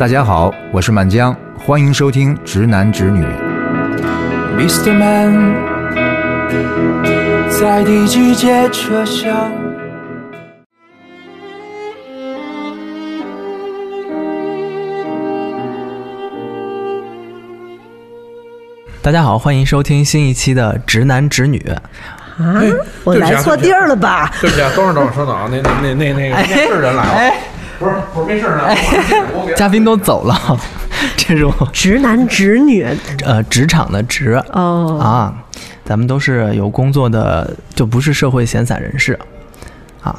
大家好，我是满江，欢迎收听《直男直女》。Mr. Man，在第几节车厢？大家好，欢迎收听新一期的《直男直女》。啊，我来错地儿了吧？对不起啊，等会儿等会儿稍等啊，那那那那那个哎面试人来了，哎不是不是没事儿呢，嘉宾都走了，这是我直男直女呃职场的职哦，啊，咱们都是有工作的，就不是社会闲散人士啊，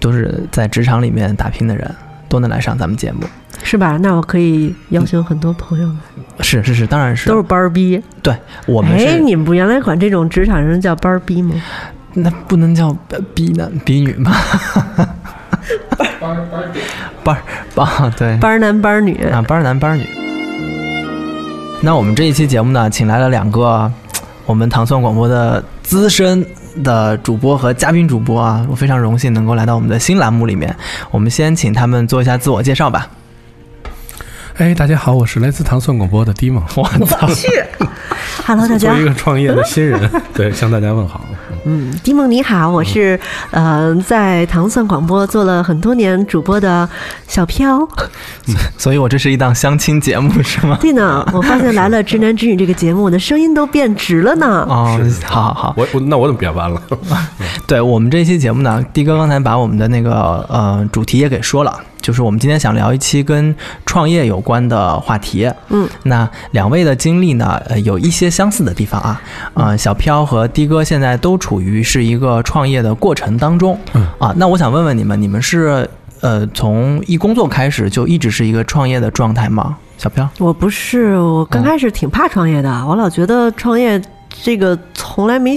都是在职场里面打拼的人，都能来上咱们节目。是吧？那我可以邀请很多朋友来，是是是，当然是都是班儿逼。对我们哎，是你们不原来管这种职场人叫班儿逼吗？那不能叫呃逼男逼女吗？班儿班班对班儿男班儿女，啊，班儿男班儿女。那我们这一期节目呢，请来了两个 我们糖蒜广播的资深的主播和嘉宾主播啊，我非常荣幸能够来到我们的新栏目里面。我们先请他们做一下自我介绍吧。哎，大家好，我是来自糖蒜广播的 d 蒙，我操，Hello，大家作为一。个创业的新人，对，向大家问好。嗯，迪梦你好，我是呃在糖蒜广播做了很多年主播的小飘。所以我这是一档相亲节目是吗？对呢，我发现来了《直男直女》这个节目，我的声音都变直了呢。哦，好好好，我我那我怎么变弯了？对我们这期节目呢，的哥刚才把我们的那个呃主题也给说了，就是我们今天想聊一期跟创业有关的话题。嗯，那两位的经历呢，呃，有一些相似的地方啊。呃，小飘和的哥现在都处于是一个创业的过程当中。嗯啊，那我想问问你们，你们是呃从一工作开始就一直是一个创业的状态吗？小飘，我不是，我刚开始挺怕创业的，我老觉得创业这个从来没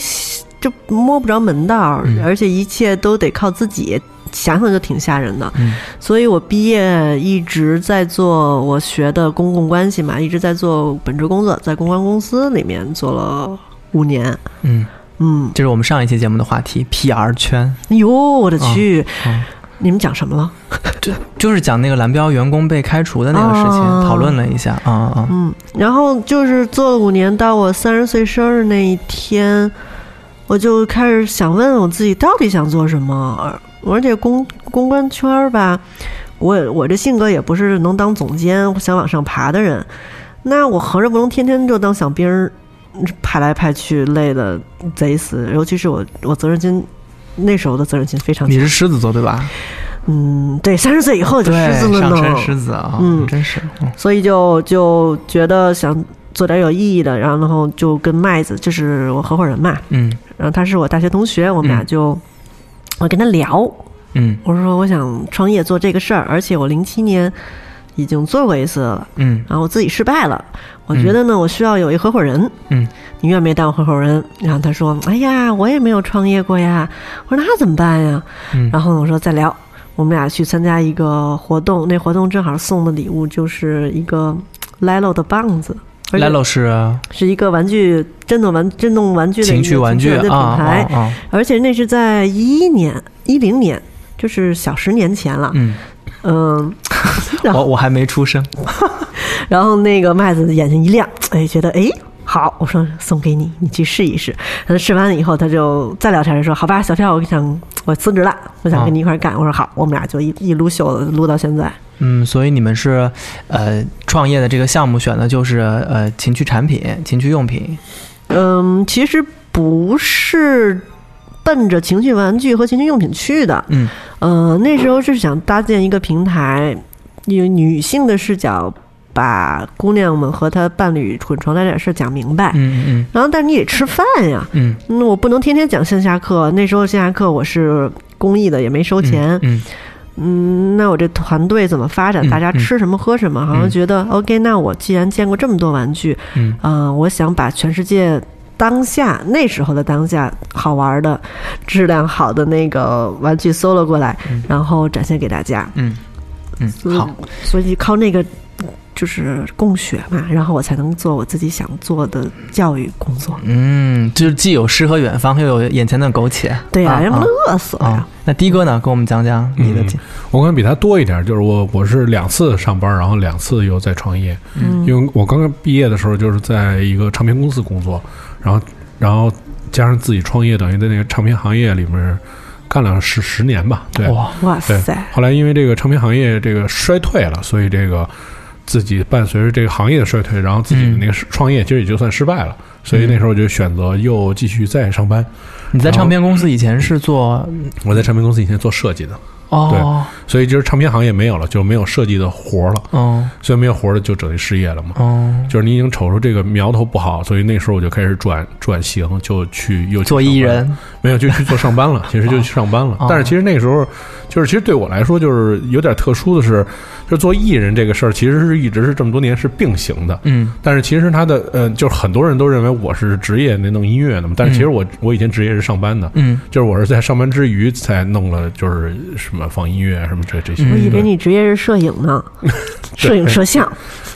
就摸不着门道而且一切都得靠自己，想想就挺吓人的。嗯所以我毕业一直在做我学的公共关系嘛，一直在做本职工作，在公关公司里面做了五年。嗯，嗯，这是我们上一期节目的话题，PR 圈，哎呦，我的去！嗯你们讲什么了？就是讲那个蓝标员工被开除的那个事情，哦讨论了一下啊啊。嗯，然后就是做了五年，到我三十岁生日那一天，我就开始想问我自己到底想做什么。而而且公公关圈儿吧，我我这性格也不是能当总监、想往上爬的人。那我合着不能天天就当小兵儿，派来派去，累的贼死。尤其是我，我责任心那时候的责任心非常强。你是狮子座对吧？嗯，对，三十岁以后就狮子了呢。上升狮子啊，嗯真是，嗯所以就就觉得想做点有意义的，然后就跟麦子，就是我合伙人嘛，嗯。然后他是我大学同学，我们俩嗯。就、我跟他聊，嗯。我说我想创业做这个事儿，而且我零七年已经做过一次了，嗯。然后我自己失败了，我觉得呢，我需要有一合伙人，嗯，你愿不愿意当我合伙人？然后他说，哎呀，我也没有创业过呀，我说那怎么办呀？嗯，然后我说再聊，我们俩去参加一个活动，那活动正好送的礼物就是一个 Lilo 的棒子。而且 Lelo 是是一个玩具震动玩震动玩具的情趣玩具的啊品牌，啊啊，而且那是在一一年、一零年，就是小十年前了。嗯，嗯，然后我我还没出生，然后那个麦子眼睛一亮，哎，觉得哎好，我说送给你，你去试一试。他试完了以后，他就再聊天说：“好吧，小票，我想我辞职了，我想跟你一块儿干。我说：“好，我们俩就一一撸袖子撸到现在。嗯，所以你们是呃创业的这个项目选的就是呃情趣产品、情趣用品，嗯，其实不是奔着情趣玩具和情趣用品去的。嗯呃，那时候是想搭建一个平台，以女性的视角，把姑娘们和她伴侣混床那点事儿讲明白。嗯嗯然后，但是你得吃饭呀，嗯那我不能天天讲线下课。那时候线下课我是公益的，也没收嗯，钱。嗯嗯，那我这团队怎么发展？嗯大家吃什么喝什么？好像嗯觉得 OK。那我既然见过这么多玩具，嗯嗯、我想把全世界当下那时候的当下好玩的、质量好的那个玩具搜了过来，然后展现给大家。嗯嗯，嗯好，所以靠那个就是供血嘛，然后我才能做我自己想做的教育工作。嗯，就是既有诗和远方，又有眼前的苟且。对呀、啊要不啊能饿死了呀啊。那的哥呢？跟我们讲讲你的嗯经。我可能比他多一点，就是我我是两次上班，然后两次又在创业。嗯因为我刚刚毕业的时候就是在一个唱片公司工作，然后然后加上自己创业，等于在那个唱片行业里面干了十十年吧。对，哇，对哇塞，后来因为这个唱片行业这个衰退了，所以这个自己伴随着这个行业的衰退，然后自己的那个创业其实也就算失败了，所以那时候就选择又继续再上班。你在唱片公司以前是做我在唱片公司以前做设计的，哦。所以就是唱片行业没有了，就没有设计的活儿了，哦。所以没有活儿了就等于失业了嘛。哦，就是你已经瞅出这个苗头不好，所以那时候我就开始转转型，就去又去做艺人。没有就去做上班了，其实就去上班了。哦。但是其实那时候，就是其实对我来说，就是有点特殊的是，就是做艺人这个事儿，其实是一直是这么多年是并行的。嗯。但是其实他的呃，就是很多人都认为我是职业那弄音乐的嘛，但是其实我、我以前职业是上班的，嗯，就是我是在上班之余才弄了，就是什么放音乐什么这这些。嗯我以为你职业是摄影呢，摄影摄像。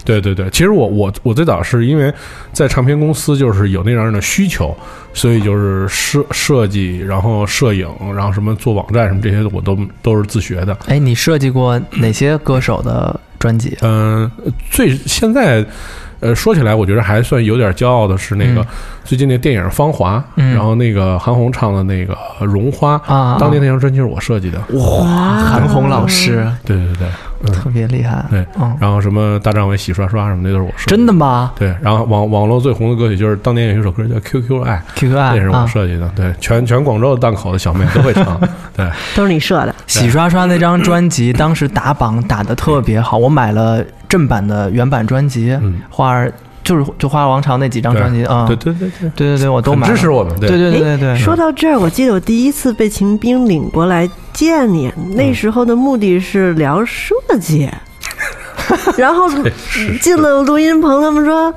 对对对，其实我我我最早是因为在唱片公司就是有那样的需求，所以就是设设计，然后摄影，然后什么做网站什么这些我都都是自学的。哎，你设计过哪些歌手的专辑？嗯、最现在。呃，说起来，我觉得还算有点骄傲的是那个、嗯。最近那电影《芳华》嗯。然后那个韩红唱的那个《绒花》啊当年那张专辑是我设计的。哇，韩红老师。对对对，嗯，特别厉害。对嗯，然后什么大张伟洗刷刷什么的都是我设计真的吗？对，然后网网络最红的歌曲就是当年有一首歌叫《QQ 爱》，？QQ 爱那是我啊，设计的，对，全全广州的档口的小妹都会唱，对，都是你设的，洗刷刷那张专辑当时打榜打的特别好，我买了正版的原版专辑，嗯。花儿就是就花儿王朝那几张专辑啊，对对对对，对对对，我都买。支持我们，对。对对对对，说到这儿，我记得我第一次被秦兵领过来见你，那时候的目的是聊设计，然后进了录音棚，他们说。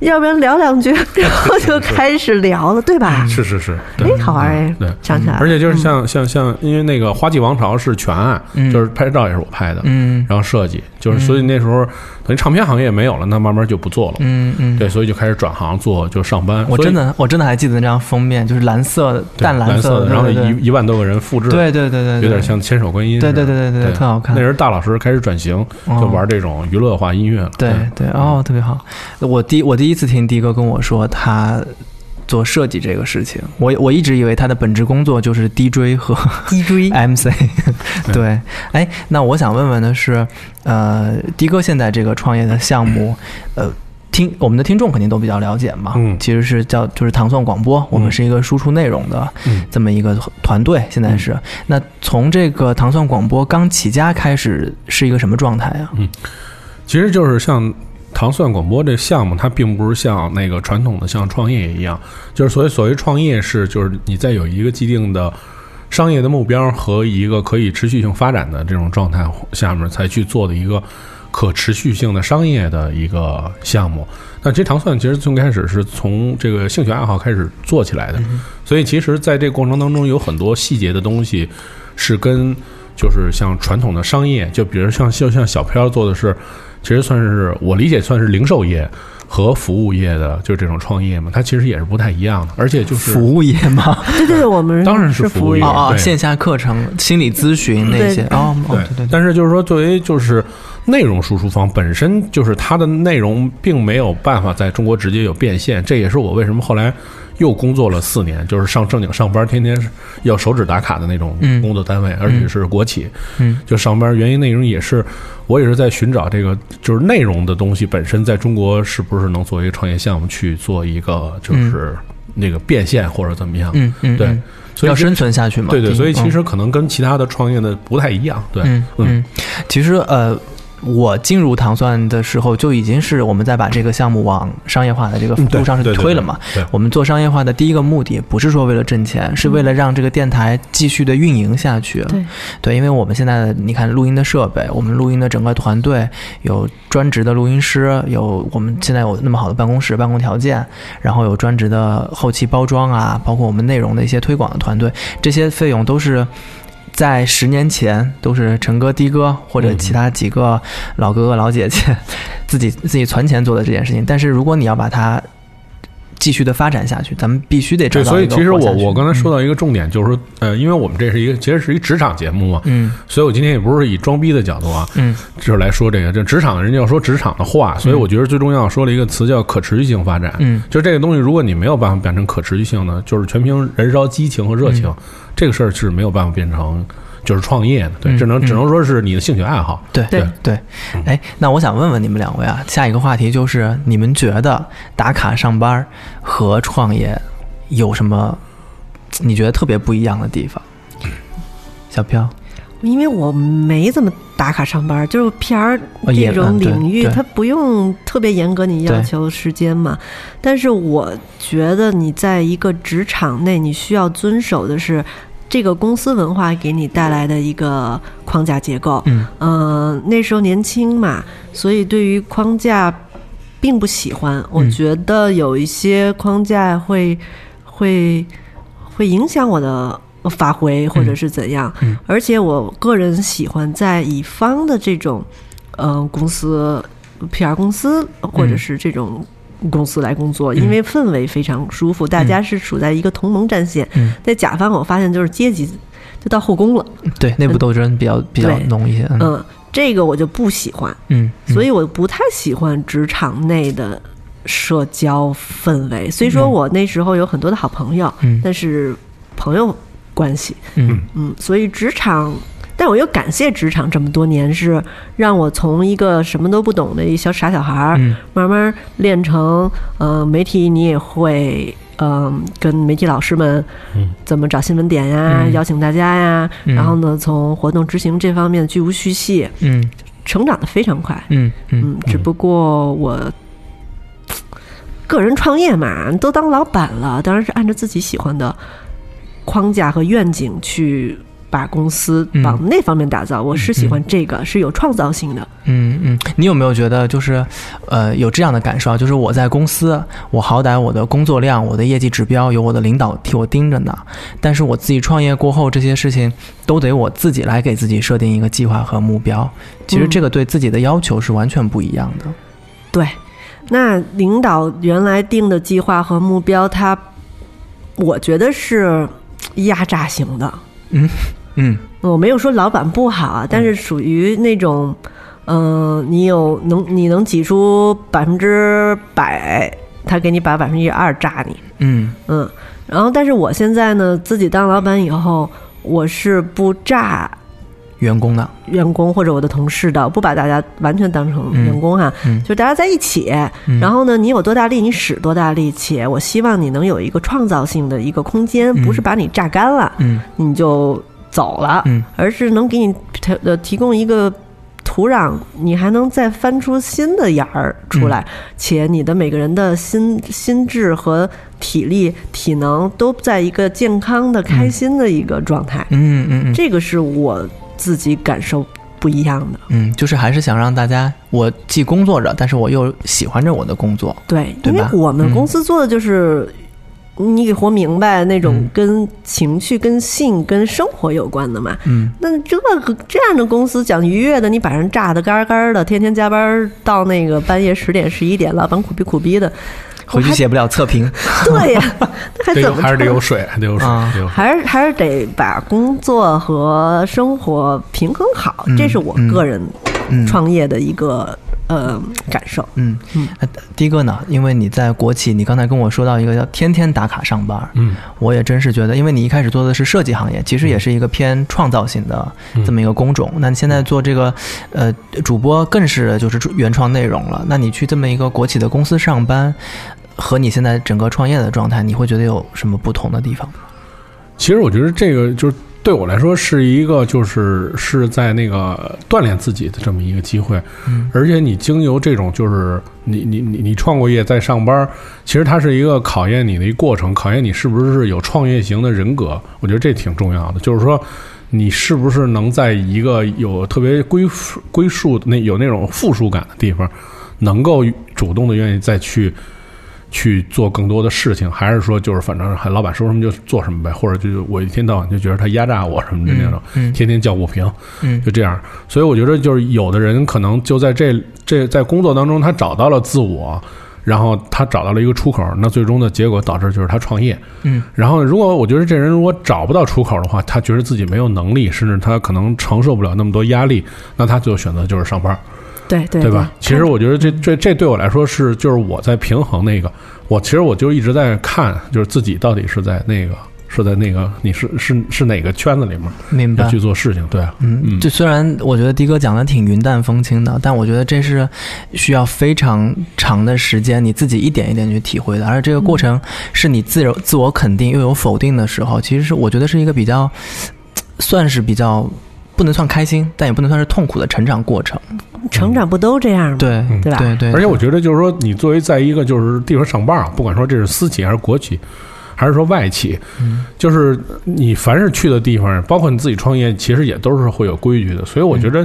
要不然聊两句，然后就开始聊了，对吧？是是是，哎，，好玩哎！对。想起来了，而且就是像像像，因为那个《花季王朝》是全案，嗯。就是拍照也是我拍的，嗯。然后设计，就是所以那时候等于唱片行业没有了，那慢慢就不做了，嗯嗯，对，所以就开始转行做就上班。我真的我真的还记得那张封面，就是蓝色的淡蓝色的，然后一一万多个人复制，对对对对，有点像千手观音对，对对对对对。特好看。那时候大老师开始转型，哦。就玩这种娱乐化音乐了。对对哦，特别好。我第我第一次听迪哥跟我说他做设计这个事情，我我一直以为他的本职工作就是 DJ 和 DJ MC。对，哎，那我想问问的是，呃，的哥现在这个创业的项目，呃。听我们的听众肯定都比较了解嘛，嗯其实是叫就是糖蒜广播，我们是一个输出内容的嗯这么一个团队，现在是。那从这个糖蒜广播刚起家开始是一个什么状态啊？嗯其实就是像糖蒜广播这项目，它并不是像那个传统的像创业一样，就是所谓所谓创业是就是你在有一个既定的商业的目标和一个可以持续性发展的这种状态下面才去做的一个可持续性的商业的一个项目。那其实糖蒜其实从开始是从这个兴趣爱好开始做起来的，所以其实在这个过程当中有很多细节的东西是跟就是像传统的商业，就比如像就像小飘做的是，其实算是我理解算是零售业和服务业的，就这种创业嘛，它其实也是不太一样的，而且就是服务业嘛？对对对，我们当然是是务业。服务业哦哦，线下课程、心理咨询那些。对对，但是就是说，作为就是内容输出方本身，就是它的内容并没有办法在中国直接有变现，这也是我为什么后来又工作了四年，就是上正经上班，天天要手指打卡的那种嗯工作单位，而且是国企，嗯就上班。原因内容也是，我也是在寻找这个就是内容的东西本身在中国是不是能做一个创业项目去做一个就是那个变现或者怎么样。嗯嗯，对嗯所以要生存下去嘛。对对，所以其嗯实可能跟其他的创业的不太一样。对，嗯嗯，其实呃。我进入糖蒜的时候，就已经是我们在把这个项目往商业化的这个路上是推了嘛。我们做商业化的第一个目的，不是说为了挣钱，是为了让这个电台继续的运营下去。对对，因为我们现在的你看录音的设备，我们录音的整个团队有专职的录音师，有我们现在有那么好的办公室、办公条件，然后有专职的后期包装啊，包括我们内容的一些推广的团队，这些费用都是。在十年前都是陈哥、的哥或者其他几个老哥哥、老姐姐自己自己存钱做的这件事情。但是如果你要把它继续的发展下去，咱们必须得找对，到一个所以其实我我刚才说到一个重点，就是说，呃，因为我们这是一个其实是一职场节目嘛，嗯。所以我今天也不是以装逼的角度啊，嗯。就是来说这个，这职场人家要说职场的话，所以我觉得最重要说了一个词叫可持续性发展。嗯。就这个东西，如果你没有办法变成可持续性呢，就是全凭燃烧激情和热情，这个事儿是没有办法变成就是创业的，对，嗯只能嗯。只能说是你的兴趣爱好。对对。对，哎，那我想问问你们两位啊，下一个话题就是你们觉得打卡上班和创业有什么你觉得特别不一样的地方？小飘，因为我没怎么打卡上班，就是 PR 哦也这种领域，对。它不用特别严格你要对求时间嘛。但是我觉得你在一个职场内，你需要遵守的是这个公司文化给你带来的一个框架结构。嗯呃，那时候年轻嘛，所以对于框架并不喜欢。我嗯觉得有一些框架会会会影响我的发挥，或者是怎样。嗯而且我个人喜欢在乙方的这种嗯、呃公司 PR 公司或者是这种。公司来工作，因为氛围非常舒服，大家是处在一个同盟战线。嗯在甲方，我发现就是阶级就到后宫了。对，内部斗争比较比较浓一些。嗯嗯，这个我就不喜欢。嗯，嗯所以我不太喜欢职场内的社交氛围。虽说我那时候有很多的好朋友，嗯但是朋友关系，嗯嗯，所以职场，但我又感谢职场这么多年，是让我从一个什么都不懂的一小傻小孩儿，嗯。慢慢练成，呃，媒体你也会。嗯，跟媒体老师们嗯。怎么找新闻点呀，嗯。邀请大家呀，嗯。然后呢，从活动执行这方面巨无虚细，嗯。成长的非常快。嗯嗯嗯，只不过我个人创业嘛，都当老板了，当然是按照自己喜欢的框架和愿景去把公司嗯往那方面打造。我是喜欢这个，是有创造性的。嗯嗯，你有没有觉得就是，呃，有这样的感受啊？就是我在公司，我好歹我的工作量、我的业绩指标有我的领导替我盯着呢，但是我自己创业过后，这些事情都得我自己来给自己设定一个计划和目标。其实嗯这个对自己的要求是完全不一样的。对，那领导原来定的计划和目标，他我觉得是压榨型的。嗯我没有说老板不好啊，但是属于那种，嗯、你有能你能挤出百分之百，他给你把百分之二炸你，嗯。嗯，然后但是我现在呢，自己当老板以后，我是不炸员工的，员工或者我的同事的，不把大家完全当成嗯。员工哈、嗯。就大家在一起，嗯。然后呢，你有多大力你使多大力，气我希望你能有一个创造性的一个空间，嗯。不是把你榨干了，嗯。你就走了，嗯而是能给你提呃提供一个土壤，你还能再翻出新的芽儿出来，嗯且你的每个人的心心智和体力、体能都在一个健康的、开心的一个状态，嗯嗯嗯这个是我自己感受不一样的。嗯，就是还是想让大家，我既工作着，但是我又喜欢着我的工作。对，因为我们嗯公司做的就是。你给活明白那种嗯跟情绪、跟性、跟生活有关的嘛？嗯那这个这样的公司讲愉悦的，你把人炸得干干的，天天加班到那个半夜十点十一点，老板苦逼苦逼的，回去写不了测评。对呀、那 还怎么还是得有水，还得有水，啊得有水。还是还是得把工作和生活平衡好，嗯这是我个人嗯创业的一个、呃感受。嗯嗯，呃第一个呢，因为你在国企，你刚才跟我说到一个叫天天打卡上班，嗯，我也真是觉得，因为你一开始做的是设计行业，其实也是一个偏创造性的这么一个工种。那你现在做这个，呃，主播更是就是原创内容了。那你去这么一个国企的公司上班，和你现在整个创业的状态，你会觉得有什么不同的地方吗？其实我觉得这个就是对我来说是一个，就是是在那个锻炼自己的这么一个机会。嗯而且你经由这种，就是你你你你创过业在上班，其实它是一个考验你的一个过程，考验你是不是有创业型的人格。我觉得这挺重要的，就是说。你是不是能在一个有特别归属归属那有那种附属感的地方，能够主动的愿意再去去做更多的事情，还是说就是反正还老板说什么就做什么呗，或者就是我一天到晚就觉得他压榨我什么的那种，嗯嗯天天叫不平，嗯就这样。所以我觉得就是有的人可能就在这这在工作当中他找到了自我。然后他找到了一个出口，那最终的结果导致就是他创业。嗯，然后如果我觉得这人如果找不到出口的话，他觉得自己没有能力，甚至他可能承受不了那么多压力，那他最后选择就是上班。对对对吧？其实我觉得这这这对我来说是就是我在平衡那个，我其实我就一直在看，就是自己到底是在那个是在那个你是是是哪个圈子里面明白要。去做事情，对啊，嗯，嗯就虽然我觉得的哥讲的挺云淡风轻的，但我觉得这是需要非常长的时间，你自己一点一点去体会的。而这个过程是你自由自我肯定又有否定的时候，其实是我觉得是一个比较，算是比较不能算开心，但也不能算是痛苦的成长过程。成长不都这样吗？对，嗯对吧对对，而且我觉得就是说，你作为在一个就是地方上班啊，不管说这是私企还是国企，还是说外企，嗯就是你凡是去的地方，包括你自己创业，其实也都是会有规矩的。所以我觉得，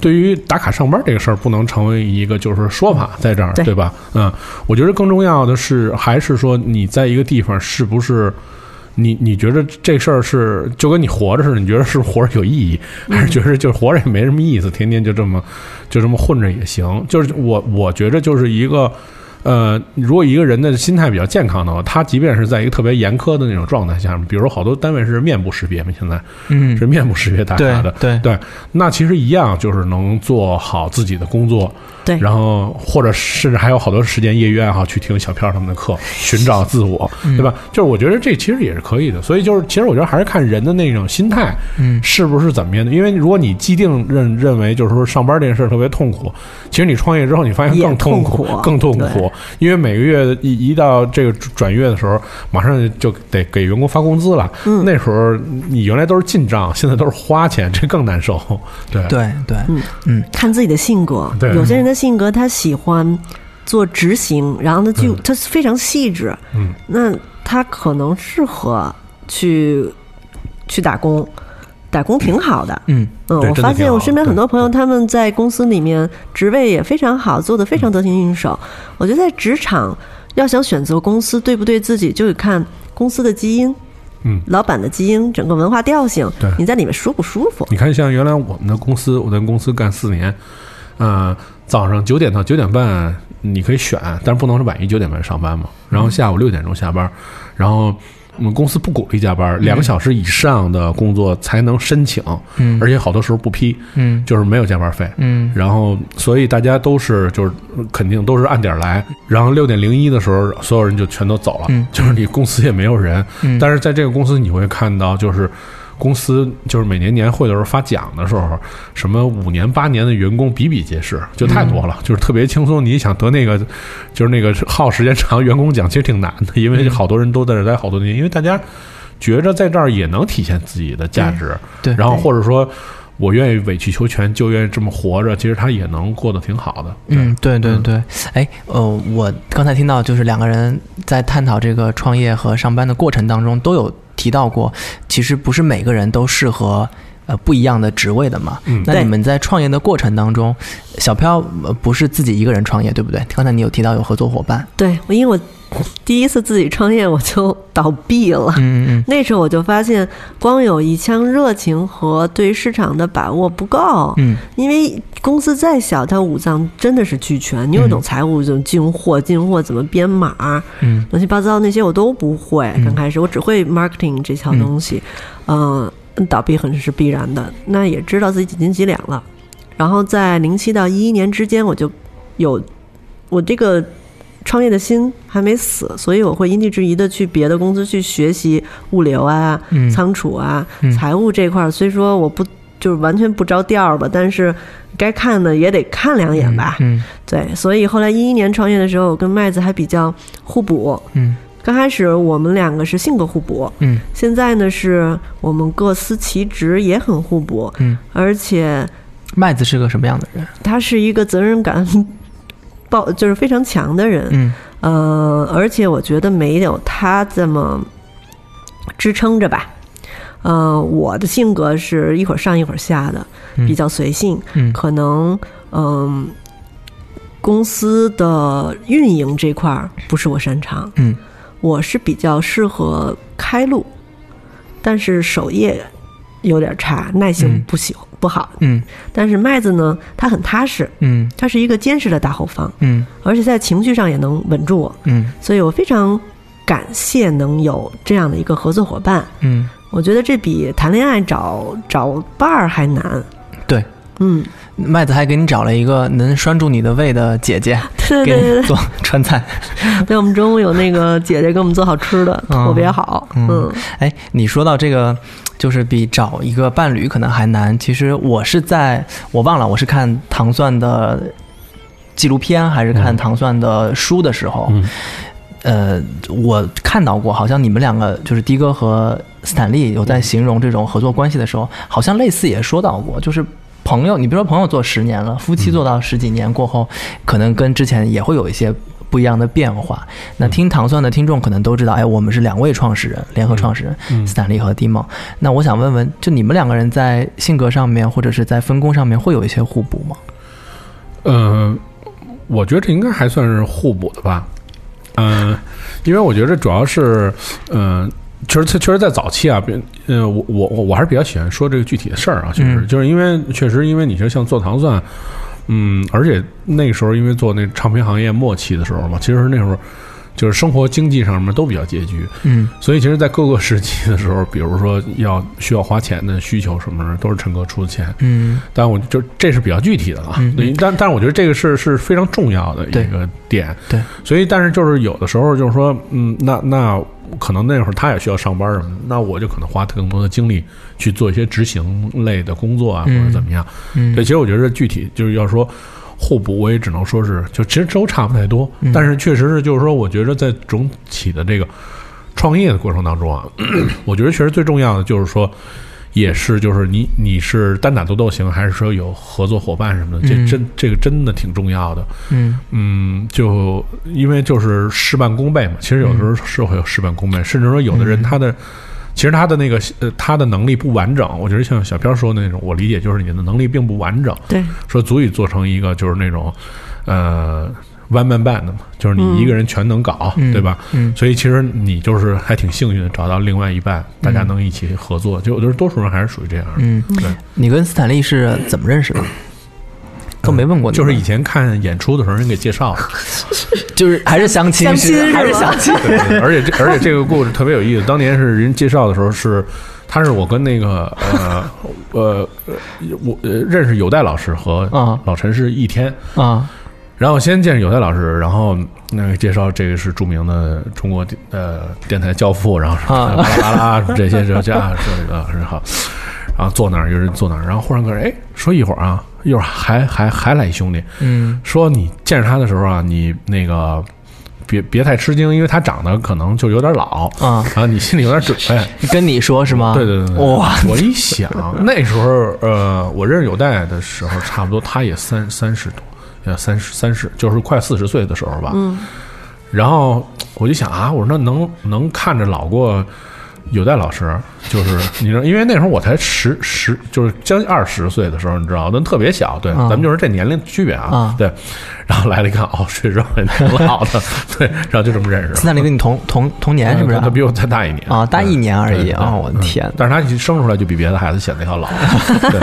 对于打卡上班这个事儿，不能成为一个就是说法在这儿，对对吧？嗯，我觉得更重要的是，还是说你在一个地方是不是。你你觉得这事儿是就跟你活着似的？你觉得是活着有意义，还是觉得就是活着也没什么意思，天天就这么就这么混着也行？就是我我觉得就是一个，呃，如果一个人的心态比较健康的话，他即便是在一个特别严苛的那种状态下，比如好多单位是面部识别嘛，现在嗯。是面部识别打卡的，对对。对，那其实一样，就是能做好自己的工作，对。然后或者甚至还有好多时间业余爱好去听小飘他们的课，寻找自我，嗯。对吧？就是我觉得这其实也是可以的，所以就是其实我觉得还是看人的那种心态，嗯。是不是怎么样的？因为如果你既定认认为就是说上班这件事儿特别痛苦，其实你创业之后你发现更痛苦，苦更痛苦对，因为每个月一一到这个转月的时候，马上就得给员工发工资了。嗯那时候你原来都是进账，现在都是花钱，这更难受。对对对，嗯嗯看自己的性格。对有些人的性格他喜欢做执行，然后呢就嗯他非常细致，嗯那他可能适合去去打工，打工挺好的。嗯嗯，我发现我身边很多朋友他们在公司里面职位也非常好，做得非常得心应手。我觉得在职场要想选择公司对不对自己，就得看公司的基因。嗯老板的基因，整个文化调性对，你在里面舒不舒服？你看，像原来我们的公司，我在公司干四年，呃，早上九点到九点半你可以选，但是不能是晚于九点半上班嘛。然后下午六点钟下班，然后我们公司不鼓励加班，两个小时以上的工作才能申请，嗯而且好多时候不批，嗯就是没有加班费。嗯然后，所以大家都是就是肯定都是按点来。然后六点零一的时候，所有人就全都走了，嗯就是你公司也没有人。嗯，但是在这个公司，你会看到，就是公司就是每年年会的时候发奖的时候，什么五年八年的员工比比皆是，就太多了，就是特别轻松。你想得那个，就是那个耗时间长员工奖，其实挺难的，因为好多人都在这儿待好多年，因为大家觉着在这儿也能体现自己的价值，对然后或者说。我愿意委曲求全，就愿意这么活着，其实他也能过得挺好的。嗯，对对对，哎，呃，我刚才听到就是两个人在探讨这个创业和上班的过程当中，都有提到过，其实不是每个人都适合呃不一样的职位的嘛。嗯那你们在创业的过程当中，小飘呃不是自己一个人创业，对不对？刚才你有提到有合作伙伴。对，我因为我第一次自己创业我就倒闭了。嗯嗯那时候我就发现，光有一腔热情和对市场的把握不够。嗯因为公司再小，它五脏真的是俱全。你又懂财务，就进货、进货怎么编码，嗯乱七八糟那些我都不会。嗯刚开始我只会 marketing 这套东西，嗯、倒闭很是必然的。那也知道自己几斤几两了。然后在零七到一一年之间，我就有我这个创业的心还没死，所以我会因地制宜的去别的公司去学习物流啊、嗯仓储啊、嗯财务这块儿。虽说我不就是完全不着调儿吧，但是该看的也得看两眼吧。嗯对，所以后来一一年创业的时候，我跟麦子还比较互补。嗯刚开始我们两个是性格互补，嗯。现在呢是我们各司其职，也很互补，嗯，而且麦子是个什么样的人？他是一个责任感 爆就是非常强的人，嗯。呃，而且我觉得没有他这么支撑着吧。呃，我的性格是一会儿上一会儿下的，嗯。比较随性，嗯。可能嗯、公司的运营这块儿不是我擅长，嗯我是比较适合开路，但是首页有点差，耐性嗯不喜、不好。嗯但是麦子呢，他很踏实，嗯他是一个坚实的大后方，嗯而且在情绪上也能稳住我，嗯所以我非常感谢能有这样的一个合作伙伴。嗯，我觉得这比谈恋爱找找伴儿还难。对。嗯，麦子还给你找了一个能拴住你的胃的姐姐，对对对给你做川菜。对，我们中午有那个姐姐给我们做好吃的，嗯特别好。嗯嗯哎，你说到这个，就是比找一个伴侣可能还难。其实我是在我忘了，我是看糖蒜的纪录片还是看糖蒜的书的时候，嗯呃，我看到过，好像你们两个就是的哥和斯坦利有在形容这种合作关系的时候，好像类似也说到过，就是。朋友，你比如说朋友做十年了，夫妻做到十几年过后，可能跟之前也会有一些不一样的变化。那听糖蒜的听众可能都知道，哎，我们是两位创始人，联合创始人，嗯斯坦利和蒂蒙。那我想问问，就你们两个人在性格上面，或者是在分工上面，会有一些互补吗？呃，我觉得这应该还算是互补的吧。嗯、因为我觉得主要是，嗯、确实，确实在早期啊，别，呃，我我我我还是比较喜欢说这个具体的事儿啊，确实，嗯。就是因为确实，因为你说像做糖蒜，嗯，而且那个时候因为做那唱片行业末期的时候嘛，其实那时候就是生活经济上面都比较拮据，嗯。所以其实，在各个时期的时候，比如说要需要花钱的需求什么的，都是陈哥出的钱。嗯。但我就这是比较具体的了，嗯对，但但是我觉得这个是是非常重要的一个点，对，所以但是就是有的时候就是说，嗯，那那可能那会儿他也需要上班什么的，那我就可能花更多的精力去做一些执行类的工作啊，或嗯。者怎么样。嗯，对，其实我觉得具体就是要说互补，我也只能说是就其实都差不太多，嗯但是确实是就是说，我觉得在总体的这个创业的过程当中啊，我觉得确实最重要的就是说。也是，就是你你是单打独斗型，还是说有合作伙伴什么的？这嗯真这个真的挺重要的。嗯嗯，就因为就是事半功倍嘛。其实有的时候是会有事半功倍，甚至说有的人他的、其实他的那个呃他的能力不完整。我觉得像小飘说的那种，我理解就是你的能力并不完整，对，说足以做成一个就是那种呃 one man band 的嘛，就是你一个人全能搞，嗯对吧？嗯所以其实你就是还挺幸运的，找到另外一半，大家能一起合作。就我觉得多数人还是属于这样的。嗯，对，你跟斯坦利是怎么认识的？都没问过你吗，就是以前看演出的时候人给介绍，就是还是相亲，相亲还是相亲。对对对而且这而且这个故事特别有意思。当年是人介绍的时候是，他是我跟那个呃呃呃我呃认识有代老师和啊老陈是一天，啊然后先见有代老师，然后那个介绍这个是著名的中国电呃电台教父，然后什么啊巴拉巴拉什么这些这这这个很好，然后坐那儿有人坐那儿，然后忽然个人哎说一会儿啊，一会儿还还还来一兄弟，嗯。说你见着他的时候啊，你那个别别太吃惊，因为他长得可能就有点老。啊，然后你心里有点准备。跟你说是吗？对对对对，哇，我一想，那时候呃，我认识有代的时候，差不多他也三三十多，呃，三十三十，就是快四十岁的时候吧。嗯，然后我就想啊，我说那能能看着老过有代老师，就是你知道，因为那时候我才十十，就是将近二十岁的时候，你知道，那特别小，对，啊咱们就是这年龄区别啊，啊对。然后来了一看，哦，确实还挺老的，对，然后就这么认识了。斯坦利跟你同同同年是不是他？他比我再大一年啊大一年而已啊我的嗯天但是他一生出来就比别的孩子显得要老，对，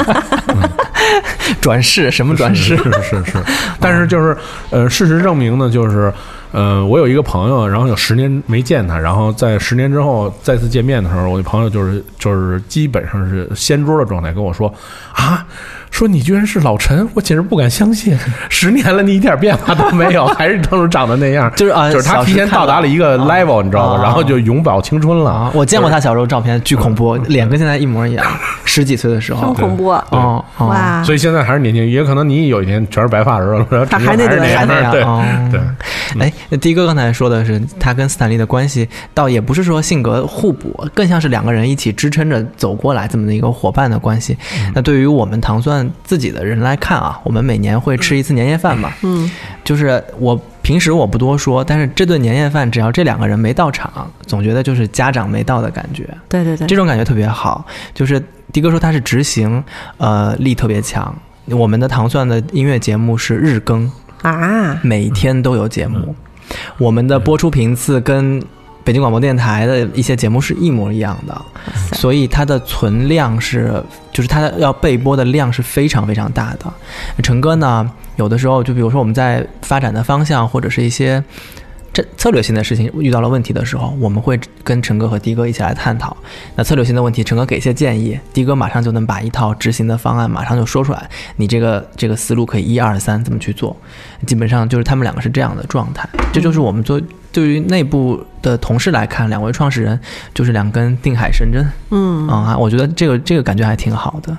转世什么转世？是是是是，但是就是呃，事实证明呢，就是呃，我有一个朋友，然后有十年没见他，然后在十年之后再次见面的时候，我的朋友就是就是基本上是掀桌的状态跟我说啊。说你居然是老陈，我简直不敢相信！十年了，你一点变化都没有，还是当初长得那样。就是啊就是他提前到达了一个 level，你知道啊吗？然后就永葆青春了啊，。我见过他小时候照片，巨恐怖，脸跟现在一模一样，十几岁的时候好。恐怖啊！哦哦，哇，所以现在还是年轻，也可能你有一天全是白发的时候，然后他还那是那德还那样对哦对。哎，那迪哥刚才说的是他跟斯坦利的关系，倒也不是说性格互补，更像是两个人一起支撑着走过来这么的一个伙伴的关系。那对于我们糖蒜自己的人来看啊，我们每年会吃一次年夜饭嘛，嗯，就是我平时我不多说，但是这顿年夜饭只要这两个人没到场，总觉得就是家长没到的感觉。对对对，这种感觉特别好。就是迪哥说他是执行，呃，力特别强。我们的糖蒜的音乐节目是日更，啊，每天都有节目。我们的播出频次跟北京广播电台的一些节目是一模一样的，所以它的存量是，就是它要备播的量是非常非常大的。陈哥呢，有的时候就比如说我们在发展的方向或者是一些这策略性的事情遇到了问题的时候，我们会跟陈哥和迪哥一起来探讨。那策略性的问题，陈哥给一些建议，迪哥马上就能把一套执行的方案马上就说出来。你这个这个思路可以一二三这么去做，基本上就是他们两个是这样的状态。这就是我们做对于内部的同事来看，两位创始人就是两根定海神针。嗯啊、我觉得这个这个感觉还挺好的。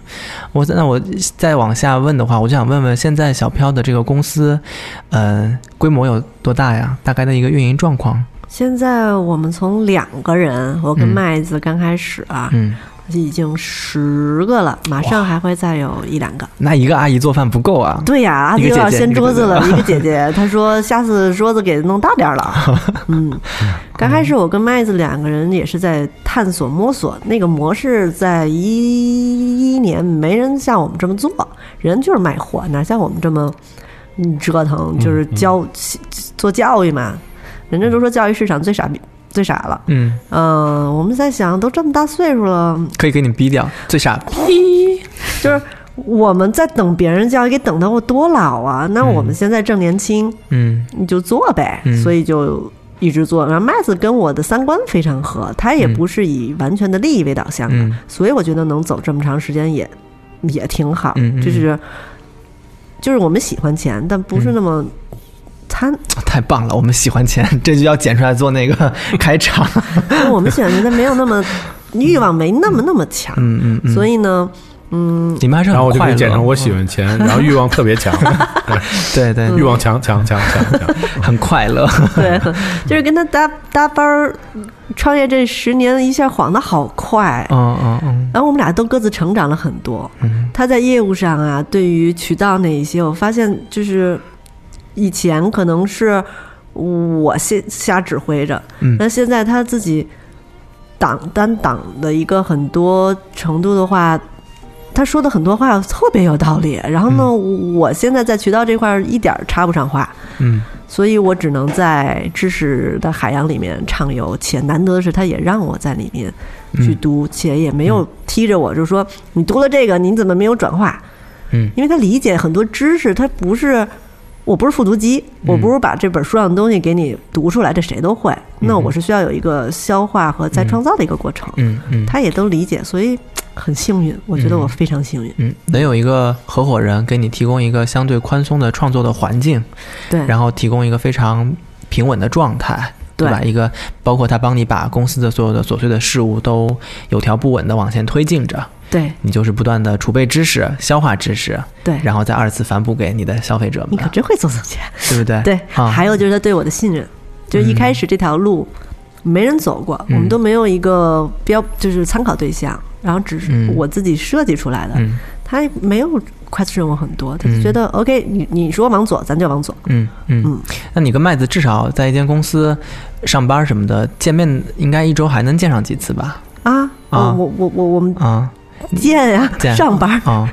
我那我再往下问的话，我就想问问，现在小飘的这个公司，呃，规模有多大呀？大概的一个运营状况？现在我们从两个人，我跟嗯麦子刚开始啊，嗯，已经十个了，马上还会再有一两个。那一个阿姨做饭不够啊。对呀，阿姨又要掀桌子了，一 一个姐姐，她说下次桌子给弄大点儿了。嗯，刚开始我跟麦子两个人也是在探索摸索，那个模式在一一年没人像我们这么做，人就是卖货，哪像我们这么嗯折腾，就是教做教育嘛。人家都说教育市场最傻逼最傻了。嗯，嗯、我们在想，都这么大岁数了，可以给你逼掉，最傻逼。就是我们在等别人教育，给等到我多老啊？那我们现在正年轻，嗯你就做呗，嗯所以就一直做。然后麦子跟我的三观非常合，他也不是以完全的利益为导向的，嗯所以我觉得能走这么长时间也也挺好。就是就是我们喜欢钱，但不是那么贪。太棒了，我们喜欢钱，这就要剪出来做那个 开场。因为我们喜欢钱，但没有那么欲望没那么那么强。嗯嗯嗯，所以呢，嗯，你们还是然后我就可很快乐。以简称我喜欢钱，然后欲望特别强，对对，欲望强强强强强。很快乐。对，就是跟他搭搭班儿，创业这十年一下晃的好快。嗯嗯嗯然后我们俩都各自成长了很多。嗯他在业务上啊，对于渠道那一些，我发现就是以前可能是我瞎瞎指挥着，嗯。那现在他自己党单党的一个很多程度的话。他说的很多话特别有道理，然后呢，我现在在渠道这块儿一点儿插不上话，嗯。所以我只能在知识的海洋里面畅游，且难得的是，他也让我在里面去读，且也没有踢着我，就说你读了这个，你怎么没有转化？嗯。因为他理解很多知识，他不是，我不是复读机，我不是把这本书上的东西给你读出来，这谁都会。那我是需要有一个消化和再创造的一个过程，嗯嗯他也都理解，所以很幸运，我觉得我非常幸运。嗯，能有一个合伙人给你提供一个相对宽松的创作的环境，对，然后提供一个非常平稳的状态。对吧？一个包括他帮你把公司的所有的琐碎的事物都有条不紊的往前推进着，对。你就是不断的储备知识、消化知识，对，然后再二次反哺给你的消费者们，你可真会做总结。对不对？对，啊，还有就是他对我的信任，就是一开始这条路没人走过，嗯。我们都没有一个标，就是参考对象，然后只是嗯。我自己设计出来的。嗯。他没有 question 我很多，他就嗯。觉得、OK，你你说往左，咱就往左。嗯嗯。嗯，那你跟麦子至少在一间公司上班什么的，见面应该一周还能见上几次吧？啊，啊。我我我我们啊见呀、见上班。啊，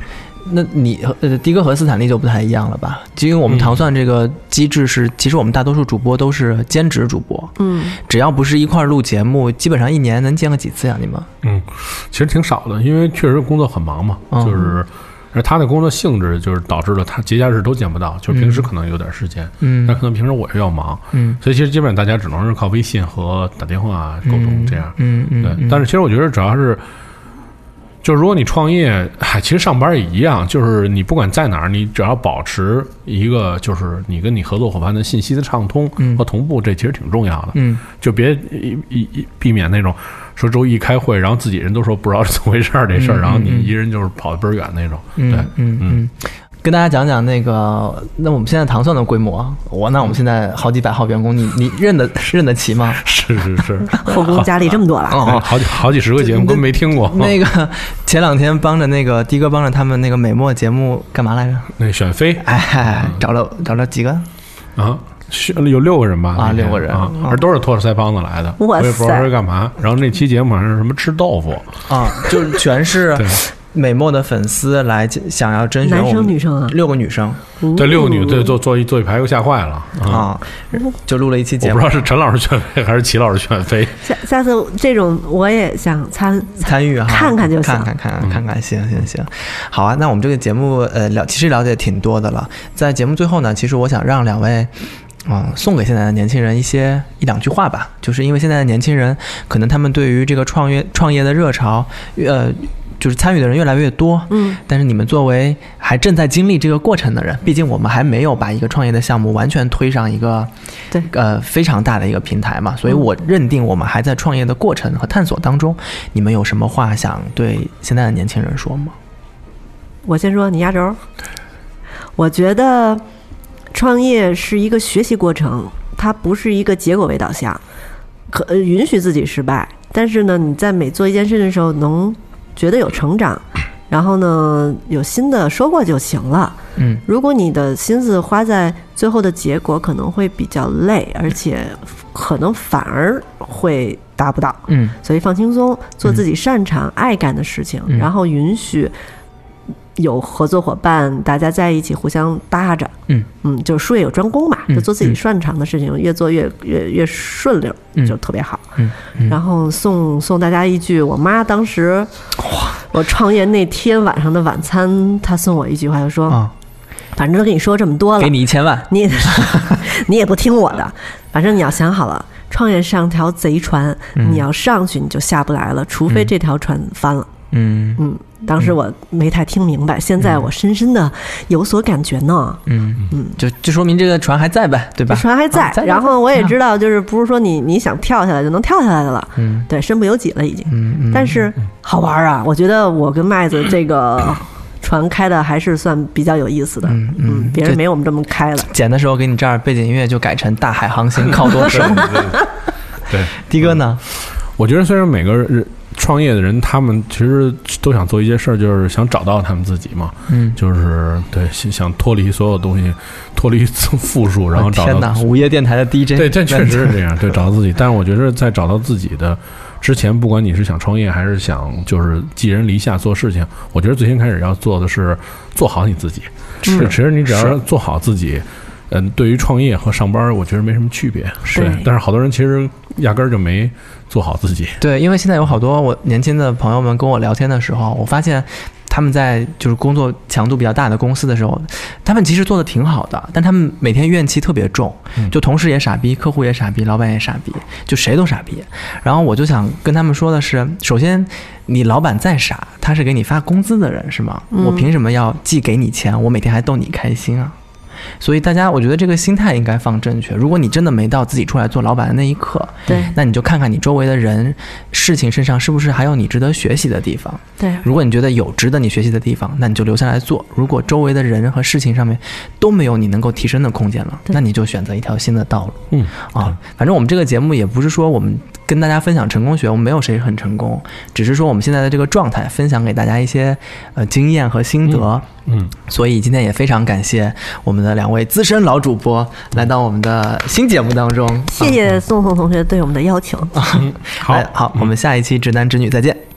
那你和呃迪哥和斯坦利就不太一样了吧？因为我们嗯糖蒜这个机制是，其实我们大多数主播都是兼职主播，嗯，只要不是一块儿录节目，基本上一年能见个几次呀？你们？嗯，其实挺少的，因为确实工作很忙嘛，嗯就是。而他的工作性质就是导致了他节假日都见不到，就是平时可能有点时间，嗯那可能平时我也要忙，嗯所以其实基本上大家只能是靠微信和打电话沟通这样。嗯嗯，对，嗯但是其实我觉得主要是，就是如果你创业，嗨，其实上班也一样，就是你不管在哪儿，你只要保持一个就是你跟你合作伙伴的信息的畅通嗯和同步，这其实挺重要的。嗯就别一一一避免那种说周一开会，然后自己人都说不知道是怎么回事儿这事儿，嗯然后你一人就是跑得倍儿远那种。嗯对，嗯嗯。跟大家讲讲那个，那我们现在糖蒜的规模，我那我们现在好几百号员工，你 你认得认得齐吗？是是是，后宫佳丽这么多了，哦，好几好几十个节目都没听过。那个前两天帮着那个的哥帮着他们那个美墨节目干嘛来着？那选妃哎，找了找了几个？啊，是有六个人吧？啊六个人啊，都是托着腮帮子来的，哇我也不知道塞是干嘛。然后那期节目好像是什么吃豆腐，啊，就是全是 对美墨的粉丝来想要甄选男我们生女生啊？六个女生这，六个女对坐坐一做一排，又吓坏了啊！啊，就录了一期节目我不知道是陈老师选妃还是齐老师选妃。下下次这种我也想参参与哈，看看就行看看看看看看，行行行，好啊。那我们这个节目呃了，其实了解挺多的了。在节目最后呢，其实我想让两位。嗯，送给现在的年轻人一些一两句话吧，就是因为现在的年轻人，可能他们对于这个创业创业的热潮，呃，就是参与的人越来越多，嗯，但是你们作为还正在经历这个过程的人，毕竟我们还没有把一个创业的项目完全推上一个对呃非常大的一个平台嘛，所以我认定我们还在创业的过程和探索当中。你们有什么话想对现在的年轻人说吗？我先说，你压轴。我觉得创业是一个学习过程，它不是一个结果为导向，可呃允许自己失败，但是呢，你在每做一件事的时候，能觉得有成长，然后呢，有新的收获就行了。嗯如果你的心思花在最后的结果，可能会比较累，而且可能反而会达不到。嗯所以放轻松，做自己擅长、爱干的事情，嗯然后允许有合作伙伴，大家在一起互相搭着。嗯。嗯，就是术业有专攻嘛，嗯就做自己嗯。擅长的事情，越做越越越顺溜，嗯。就特别好。嗯嗯。然后送送大家一句，我妈当时我创业那天晚上的晚餐，她送我一句话，就说：“啊，反正都跟你说这么多了，给你一千万。你也 你也不听我的，反正你要想好了，创业上条贼船，嗯。你要上去你就下不来了，除非这条船翻了。嗯。嗯，当时我没太听明白，现在我深深的有所感觉呢。嗯嗯，就就说明这个船还在呗，对吧？船还在啊，在然后我也。知道，就是不是说你你想跳下来就能跳下来的了，嗯对，身不由己了已经。嗯嗯，但是好玩啊，我觉得我跟麦子这个船开的还是算比较有意思的。嗯嗯嗯，别人没我们这么开了。剪的时候给你这儿背景音乐就改成大海航行靠舵手。对，的 哥呢？我觉得虽然每个人创业的人，他们其实都想做一件事儿，就是想找到他们自己嘛，嗯，就是对想想脱离所有东西，脱离负数，然后找到天哪，午夜电台的 DJ，对，这确实是这样，对，找到自己。但是我觉得在找到自己的之前，不管你是想创业还是想就是寄人篱下做事情，我觉得最先开始要做的是做好你自己。是，其实你只要做好自己，嗯，对于创业和上班，我觉得没什么区别。是，但是好多人其实压根儿就没做好自己。对，因为现在有好多我年轻的朋友们跟我聊天的时候，我发现他们在就是工作强度比较大的公司的时候，他们其实做的挺好的，但他们每天怨气特别重，嗯就同事也傻逼，客户也傻逼，老板也傻逼，就谁都傻逼。然后我就想跟他们说的是，首先你老板再傻，他是给你发工资的人是吗？嗯我凭什么要既给你钱，我每天还逗你开心啊？所以大家，我觉得这个心态应该放正确。如果你真的没到自己出来做老板的那一刻，对那你就看看你周围的人、事情身上是不是还有你值得学习的地方。对，如果你觉得有值得你学习的地方，那你就留下来做；如果周围的人和事情上面都没有你能够提升的空间了，那你就选择一条新的道路。嗯啊，反正我们这个节目也不是说我们跟大家分享成功学，我们没有谁很成功，只是说我们现在的这个状态，分享给大家一些呃经验和心得。嗯，所以今天也非常感谢我们的两位资深老主播来到我们的新节目当中。谢谢宋宋同学对我们的邀请。好 哎，好，我们下一期直男直女再见。